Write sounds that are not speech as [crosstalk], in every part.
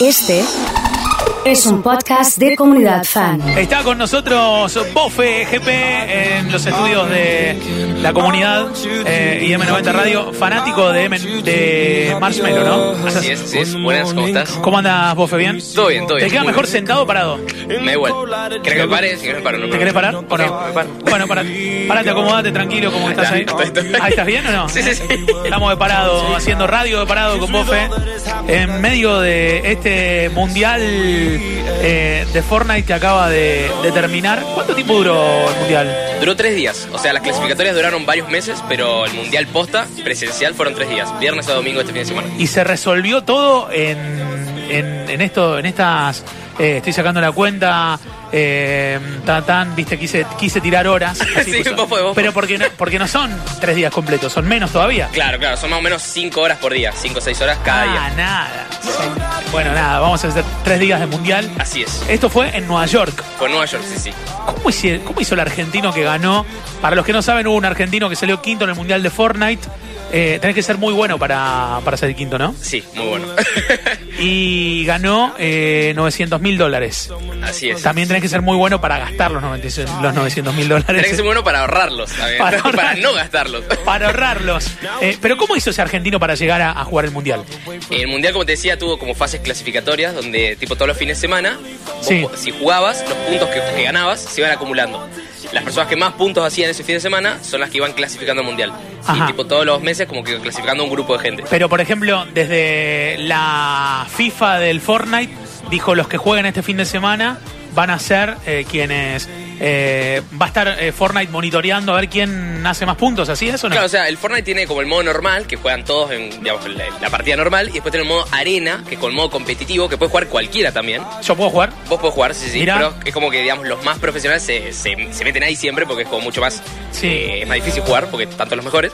Este es un podcast de comunidad fan. Está con nosotros Bofe GP en los estudios de la comunidad eh, y M90 Radio, fanático de, M de Marshmallow, ¿no? Así es, así es. Buenas, ¿cómo estás? ¿Cómo andas, Bofe? ¿Bien? Todo bien, todo bien. ¿Te queda mejor sentado o parado? Me da igual. ¿Querés que me pare? Si querés me paro. No, ¿Te querés parar o no? Bueno, para, parate, acomodate tranquilo, ¿cómo estás ahí? Estoy, estoy. ¿Ahí estás bien o no? Sí, sí, sí. Estamos de parado, haciendo radio de parado con Bofe, en medio de este mundial eh, de Fortnite que acaba de, de terminar. ¿Cuánto tiempo duró el mundial? Duró tres días. O sea, las clasificatorias duraron varios meses, pero el mundial posta presencial fueron tres días. Viernes a domingo este fin de semana. Y se resolvió todo en, en, en esto, en estas. eh, estoy sacando la cuenta. Eh, tan, tan, viste, quise, quise tirar horas. [laughs] así Sí, que- vos podés, vos pero porque no, porque no son tres días completos, son menos todavía. Claro, claro. Son más o menos cinco horas por día. Cinco o seis horas cada ah, día. nada. Son- bueno, nada, vamos a hacer tres días de mundial. Así es. Esto fue en Nueva York. Fue Nueva York, sí, sí. ¿Cómo hizo, ¿Cómo hizo el argentino que ganó? Para los que no saben, hubo un argentino que salió quinto en el Mundial de Fortnite. Eh, tenés que ser muy bueno para, para ser quinto, ¿no? Sí, muy bueno. Y ganó eh, 900 mil dólares. Así es. También tenés que ser muy bueno para gastar los 900 los 900 mil Tenés que dólares. ser bueno para ahorrarlos. Para [laughs] no gastarlos. [laughs] Para ahorrarlos. Eh, pero ¿cómo hizo ese argentino para llegar a, a jugar el Mundial? El mundial, como te decía, tuvo como fases clasificatorias donde, tipo, todos los fines de semana, vos, Sí. si jugabas, los puntos que, que ganabas se iban acumulando. Las personas que más puntos hacían ese fin de semana son las que iban clasificando al mundial. Ajá. Y, tipo, todos los meses, como que clasificando un grupo de gente. Pero, por ejemplo, desde la FIFA del Fortnite dijo los que jueguen este fin de semana van a ser eh, quienes... eh, va a estar eh, Fortnite monitoreando a ver quién hace más puntos, ¿así es o no? Claro, o sea, el Fortnite tiene como el modo normal, que juegan todos en digamos, la, la partida normal, y después tiene el modo arena, que es con el modo competitivo, que puede jugar cualquiera también. ¿Yo puedo jugar? Vos podés jugar, sí, sí, Mirá. pero es como que, digamos, los más profesionales se, se- se meten ahí siempre porque es como mucho más... Sí. eh, es más difícil jugar porque tanto los mejores.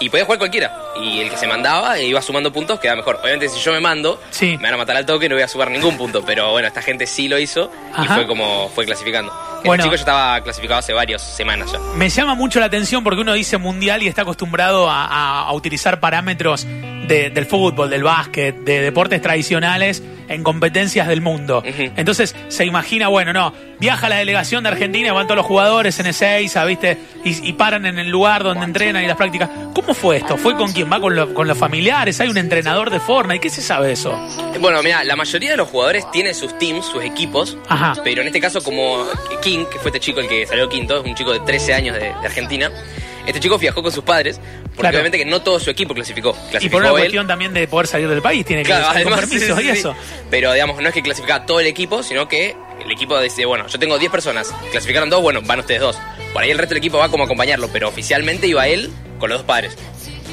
Y podía jugar cualquiera. Y el que se mandaba e iba sumando puntos quedaba mejor. Obviamente, si yo me mando, Sí. me van a matar al toque y no voy a sumar ningún punto. Pero bueno, esta gente sí lo hizo y fue como fue clasificando. Bueno. El chico ya estaba clasificado hace varias semanas ya. Me llama mucho la atención porque uno dice mundial y está acostumbrado a, a- a utilizar parámetros de- del fútbol, del básquet, de deportes tradicionales en competencias del mundo. Entonces se imagina, bueno, no, viaja la delegación de Argentina, van todos los jugadores en Ezeiza, ¿viste? Y, y paran en el lugar donde entrenan y las prácticas. ¿Cómo fue esto? ¿Fue con quién? ¿Va con, lo- con los familiares? ¿Hay un entrenador de Fortnite? ¿Qué se sabe de eso? Bueno, mira, la mayoría de los jugadores tienen sus teams, sus equipos. Ajá. Pero en este caso, como King, que fue este chico el que salió quinto, es un chico de 13 años de, de Argentina. Este chico viajó con sus padres, porque Claro. obviamente que no todo su equipo clasificó. Y Clasificó por una él. cuestión también de poder salir del país, tiene que Claro, con además, sí, sí, y sí. eso. Pero digamos, no es que clasificaba todo el equipo, sino que el equipo dice, bueno, yo tengo 10 personas, clasificaron dos, bueno, van ustedes dos. Por ahí el resto del equipo va como a acompañarlo, pero oficialmente iba él con los dos padres.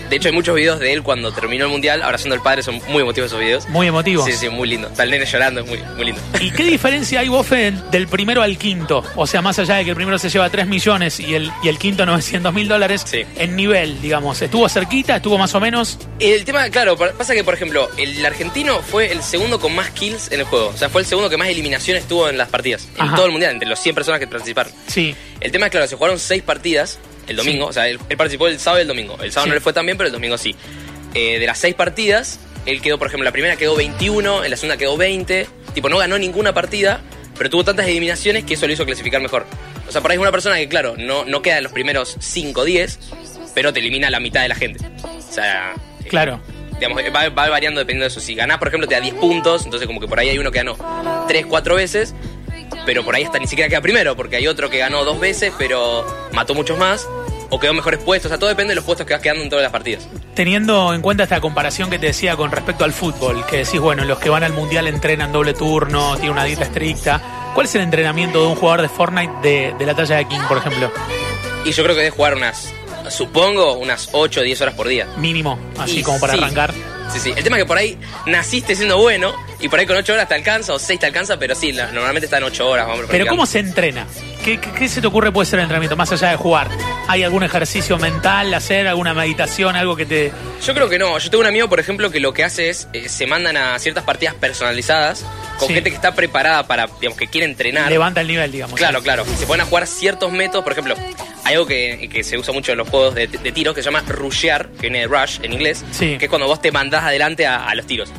De hecho, hay muchos videos de él cuando terminó el mundial, abrazando al padre, son muy emotivos esos videos. Muy emotivos. Sí, sí, muy lindo. Está el nene llorando, es muy, muy lindo. ¿Y qué diferencia hay, Bofe, del primero al quinto? O sea, más allá de que el primero se lleva 3 millones y el, y el quinto 900 mil dólares, Sí. en nivel, digamos, ¿estuvo cerquita? ¿Estuvo más o menos? El tema, claro, pa- pasa que, por ejemplo, el argentino fue el segundo con más kills en el juego. O sea, fue el segundo que más eliminaciones tuvo en las partidas. En Ajá. todo el mundial, entre los 100 personas que participaron. Sí. El tema es, claro, se jugaron seis partidas el domingo. Sí. O sea, él, él participó el sábado y el domingo. El sábado Sí. no le fue tan bien, pero el domingo sí. Eh, de las seis partidas, él quedó, por ejemplo, la primera quedó 21, en la segunda quedó 20. Tipo, no ganó ninguna partida, pero tuvo tantas eliminaciones que eso lo hizo clasificar mejor. O sea, por ahí es una persona que, claro, no, no queda en los primeros 5 o 10, pero te elimina la mitad de la gente. O sea, eh, Claro. digamos, va, va variando dependiendo de eso. Si ganás, por ejemplo, te da 10 puntos, entonces como que por ahí hay uno que ganó 3, 4 veces, pero por ahí hasta ni siquiera queda primero, porque hay otro que ganó dos veces, pero mató muchos más, o quedó en mejores puestos. O sea, todo depende de los puestos que vas quedando en todas las partidas. Teniendo en cuenta esta comparación que te decía con respecto al fútbol, que decís, bueno, los que van al mundial entrenan doble turno, tienen una dieta estricta. ¿Cuál es el entrenamiento de un jugador de Fortnite de, de la talla de King, por ejemplo? Y yo creo que debes jugar unas, supongo, unas 8 o 10 horas por día. Mínimo, así Y como para sí. arrancar. Sí, sí. El tema es que por ahí naciste siendo bueno y por ahí con 8 horas te alcanza o 6 te alcanza, pero sí, la- normalmente están 8 horas. Vamos Pero ¿cómo se entrena? ¿Qué, qué, qué se te ocurre puede ser el entrenamiento, más allá de jugar? ¿Hay algún ejercicio mental, hacer alguna meditación, algo que te... Yo creo que no. Yo tengo un amigo, por ejemplo, que lo que hace es eh, se mandan a ciertas partidas personalizadas con Sí. gente que está preparada para, digamos, que quiere entrenar. levanta el nivel, digamos? Claro, claro. Se pueden a jugar ciertos métodos. Por ejemplo, hay algo que, que se usa mucho en los juegos de, de tiro que se llama rushear, que viene de rush en inglés, Sí. que es cuando vos te mandás adelante a, a los tiros.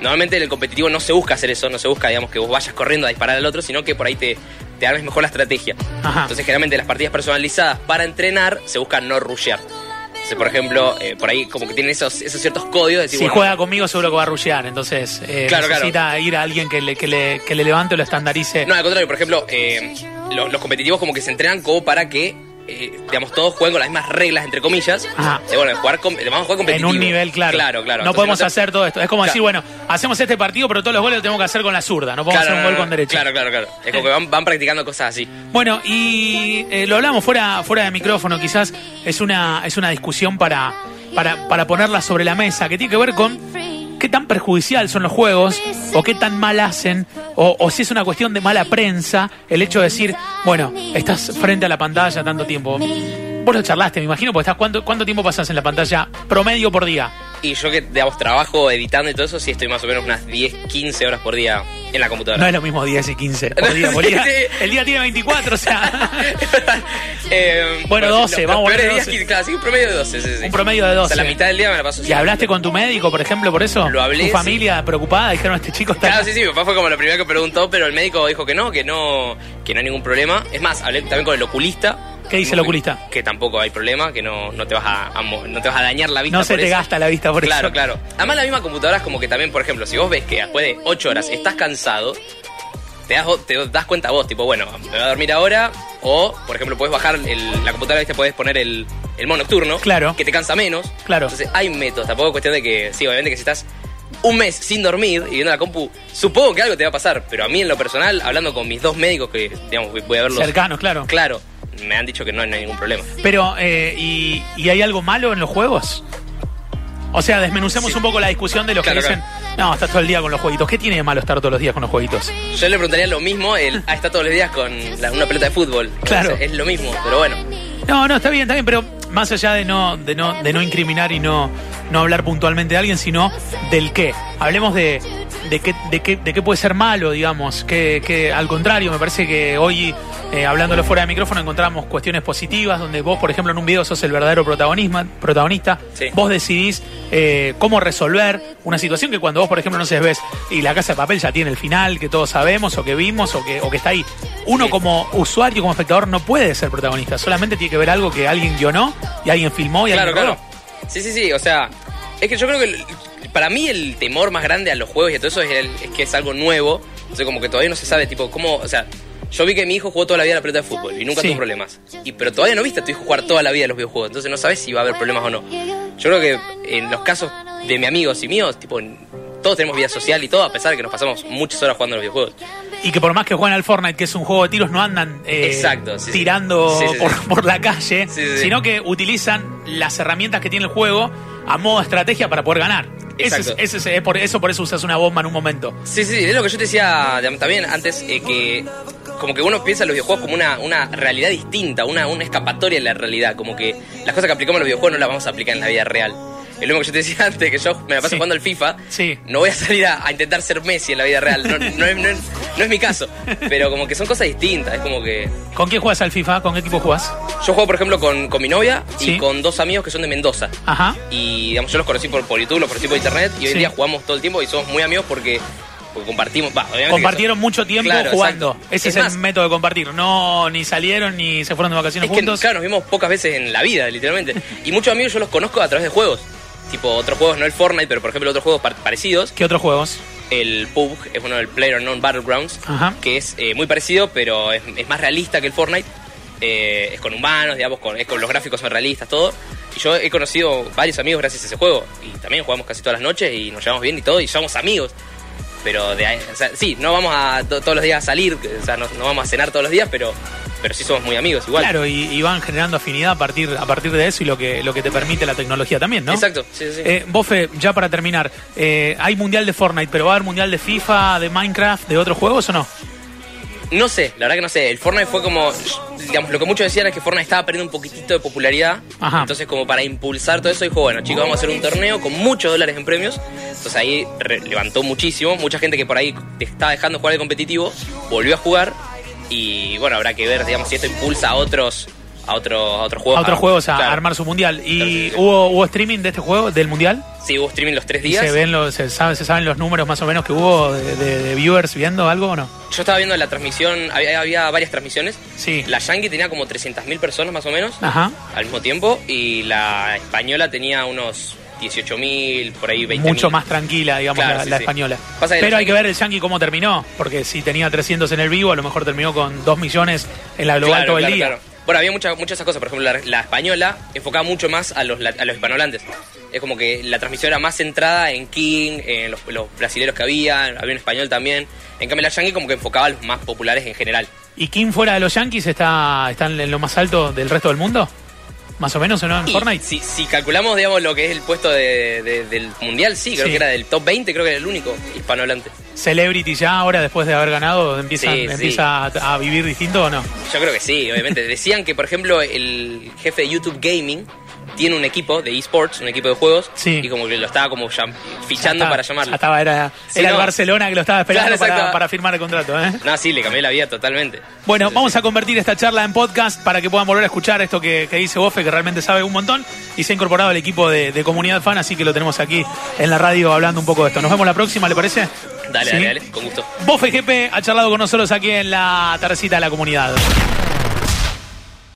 Normalmente en el competitivo no se busca hacer eso, no se busca, digamos, que vos vayas corriendo a disparar al otro, sino que por ahí te, te armes mejor la estrategia. Ajá. Entonces, generalmente las partidas personalizadas para entrenar se busca no rushear. Entonces, por ejemplo, eh, por ahí como que tienen esos, esos ciertos códigos de decir, Si bueno, juega conmigo seguro que va a rushear, entonces eh, Claro, claro. necesita ir a alguien que le, que, le, que le levante o lo estandarice. No, al contrario, por ejemplo, eh, los, los competitivos como que se entrenan como para que, eh, digamos, todos jueguen con las mismas reglas, entre comillas. Ajá. De, bueno, jugar com- vamos a jugar en competitivo. un nivel claro. Claro, claro. No Entonces, podemos te- hacer todo esto. Es como Claro. decir, bueno, hacemos este partido, pero todos los goles los tenemos que hacer con la zurda. No podemos Claro, hacer un no, gol no, con derecha. Claro, claro, claro. Es como que van, van practicando cosas así. Bueno, y eh, lo hablamos fuera, fuera de micrófono, quizás es una, es una discusión para, para, para ponerla sobre la mesa, que tiene que ver con qué tan perjudicial son los juegos, o qué tan mal hacen, o, si es una cuestión de mala prensa, el hecho de decir, bueno, estás frente a la pantalla tanto tiempo. Vos lo charlaste, me imagino, porque estás, ¿cuánto, ¿cuánto tiempo pasás en la pantalla promedio por día? Y yo que, digamos, trabajo editando y todo eso, sí estoy más o menos unas 10, 15 horas por día en la computadora. No es lo mismo 10 y 15 por día. por día. [laughs] Sí. El día tiene 24, o sea, [laughs] Eh, Bueno, 12, los- vamos a los ponerle peores días, 12. que- claro, sí, un promedio de 12. sí, sí. un promedio de 12. O sea, la mitad del día me la paso ¿Y hablaste con tu médico, por ejemplo, por eso? Lo hablé, ¿Tu sí. familia preocupada? Dijeron, este chico está... Claro, sí, sí, mi papá fue como lo primero que preguntó, pero el médico dijo que no, que no, que no hay ningún problema. Es más, hablé también con el oculista. ¿Qué dice el oculista? Que tampoco hay problema, que no, no te vas a, a no te vas a dañar la vista. No se por te eso. gasta la vista por Claro, eso. claro. Además, la misma computadora es como que también, por ejemplo, si vos ves que después de 8 horas estás cansado, te das, te das cuenta vos, tipo, bueno, me voy a dormir ahora. O, por ejemplo, puedes bajar el- la computadora, ¿viste? Puedes poner el, el modo nocturno. Claro. Que te cansa menos. Claro. Entonces, hay métodos. Tampoco es cuestión de que, sí, obviamente que si estás un mes sin dormir y viendo la compu, supongo que algo te va a pasar. Pero a mí, en lo personal, hablando con mis dos médicos, que, digamos, voy a verlos. Cercanos, claro. Claro, me han dicho que no, no hay ningún problema. Pero, eh, ¿y, y hay algo malo en los juegos? O sea, desmenucemos Sí. un poco la discusión de los Claro, que dicen, no, estás todo el día con los jueguitos. ¿Qué tiene de malo estar todos los días con los jueguitos? Yo le preguntaría lo mismo, el, ah, está todos los días con la- una pelota de fútbol. Claro. Es lo mismo, pero bueno. No, no, está bien, está bien, pero más allá de no, de no, de no incriminar y no, no hablar puntualmente de alguien, sino del qué. Hablemos de, de qué, de qué, de qué puede ser malo, digamos. Que, que al contrario, me parece que hoy, eh, hablándolo fuera de micrófono, encontramos cuestiones positivas, donde vos, por ejemplo, en un video sos el verdadero protagonismo, protagonista. Sí. Vos decidís eh, cómo resolver una situación que cuando vos, por ejemplo, no sé, ves y la casa de papel ya tiene el final que todos sabemos o que vimos o que, o que está ahí. Uno Sí. como usuario, como espectador, no puede ser protagonista. Solamente tiene que ver algo que alguien guionó y alguien filmó y Claro, alguien claro. rodó. Sí, sí, sí, o sea, es que yo creo que para mí el temor más grande a los juegos y a todo eso es, el- es que es algo nuevo. O sea, como que todavía no se sabe, tipo, cómo, o sea, yo vi que mi hijo jugó toda la vida a la pelota de fútbol y nunca Sí. tuvo problemas. Y, pero todavía no viste a tu hijo jugar toda la vida a los videojuegos, entonces no sabes si va a haber problemas o no. Yo creo que en los casos de mis amigos y míos, tipo, todos tenemos vida social y todo, a pesar de que nos pasamos muchas horas jugando a los videojuegos. Y que por más que jueguen al Fortnite, que es un juego de tiros, no andan eh, Exacto, sí, sí. tirando Sí, por, por la calle, sino que utilizan las herramientas que tiene el juego a modo estrategia para poder ganar. Exacto. ese es- es por eso por eso usas una bomba en un momento. Sí, sí, es lo que yo te decía también antes, eh, que como que uno piensa en los videojuegos como una, una realidad distinta, una, una escapatoria de la realidad, como que las cosas que aplicamos en los videojuegos no las vamos a aplicar en la vida real. Es lo mismo que yo te decía [laughs] antes, que yo me la paso Sí. jugando al FIFA, Sí. no voy a salir a, a intentar ser Messi en la vida real, no, no es, no es- no es mi caso, pero como que son cosas distintas, es como que... ¿Con quién juegas al FIFA? ¿Con qué equipo juegas? Yo juego, por ejemplo, con, con mi novia Sí. y con dos amigos que son de Mendoza. Ajá. Y digamos, yo los conocí por, por YouTube, los conocí por internet y hoy Sí. en día jugamos todo el tiempo y somos muy amigos porque, porque compartimos. que Compartieron mucho tiempo Claro, jugando. exacto. Ese es, Es más- el método de compartir. No, ni salieron ni se fueron de vacaciones Es que, juntos. claro, nos vimos pocas veces en la vida, literalmente. [laughs] Y muchos amigos yo los conozco a través de juegos. Tipo, otros juegos, no el Fortnite, pero por ejemplo otros juegos par- parecidos. ¿Qué otros juegos? El PUBG es uno del PlayerUnknown Battlegrounds, Ajá. que es eh, muy parecido, pero es, es más realista que el Fortnite. Eh, es con humanos, digamos, con, es con los gráficos son realistas, todo. Y yo he conocido varios amigos gracias a ese juego. Y también jugamos casi todas las noches y nos llevamos bien y todo, y somos amigos. Pero de ahí, o sea, sí, no vamos a to- todos los días a salir, o sea, no, no vamos a cenar todos los días, pero, pero sí somos muy amigos igual. Claro, y, y van generando afinidad a partir, a partir de eso y lo que, lo que te permite la tecnología también, ¿no? Exacto, sí, sí. Eh, Bofe, ya para terminar, eh, hay mundial de Fortnite, pero va a haber mundial de FIFA, de Minecraft, de otros juegos o no? No sé, la verdad que no sé. El Fortnite fue como. Digamos, lo que muchos decían es que Fortnite estaba perdiendo un poquitito de popularidad. Ajá. Entonces, como para impulsar todo eso, dijo: Bueno, chicos, vamos a hacer un torneo con muchos dólares en premios. Entonces ahí levantó muchísimo. Mucha gente que por ahí estaba dejando de jugar el competitivo volvió a jugar. Y bueno, habrá que ver, digamos, si esto impulsa a otros a, otro, a otros juegos. a otros juegos a Claro. armar su mundial. ¿Y Claro, hubo, hubo streaming de este juego, del mundial? Sí, hubo streaming los tres ¿Y días. se, ven los, se, sabe- se saben los números más o menos que hubo de, de- de viewers viendo algo o no? Yo estaba viendo la transmisión, había, había varias transmisiones. Sí. La Yankee tenía como 300.000 personas más o menos Ajá. al mismo tiempo y la española tenía unos 18.000, por ahí 20.000. Mucho más tranquila, digamos, Claro, la, sí, la sí. española. Pasa Pero hay que ver el Yankee cómo terminó, porque si tenía 300 en el vivo, a lo mejor terminó con 2 millones en la global Claro, todo el día. Bueno, había muchas muchas esas cosas. Por ejemplo, la, la española enfocaba mucho más a los, a los hispanohablantes. Es como que la transmisión era más centrada en King, en los, los brasileros que había, había un español también. En cambio, la Yankee como que enfocaba a los más populares en general. ¿Y King fuera de los Yankees está, está en lo más alto del resto del mundo? ¿Más o menos no en Y Fortnite? Si, si calculamos, digamos, lo que es el puesto de- de- del mundial, sí, creo Sí. que era del top 20, creo que era el único hispanohablante. Celebrity ya ahora, después de haber ganado, empieza, Sí, sí. empieza a, a vivir distinto o no? Yo creo que sí, obviamente. Decían que, por ejemplo, el jefe de YouTube Gaming tiene un equipo de esports, un equipo de juegos, Sí. y como que lo estaba como fichando para llamarlo. estaba, era Sí, era el. Barcelona que lo estaba esperando Claro, para, firmar el contrato. ¿eh? No, sí, le cambié la vida totalmente. Bueno, vamos sí. a convertir esta charla en podcast para que puedan volver a escuchar esto que, que dice Bofe, que realmente sabe un montón, y se ha incorporado al equipo de, de comunidad fan, así que lo tenemos aquí en la radio hablando un poco de esto. Nos vemos la próxima, ¿le parece? Dale, Sí. dale, dale, con gusto. Bofe GP ha charlado con nosotros aquí en la tardecita de la comunidad.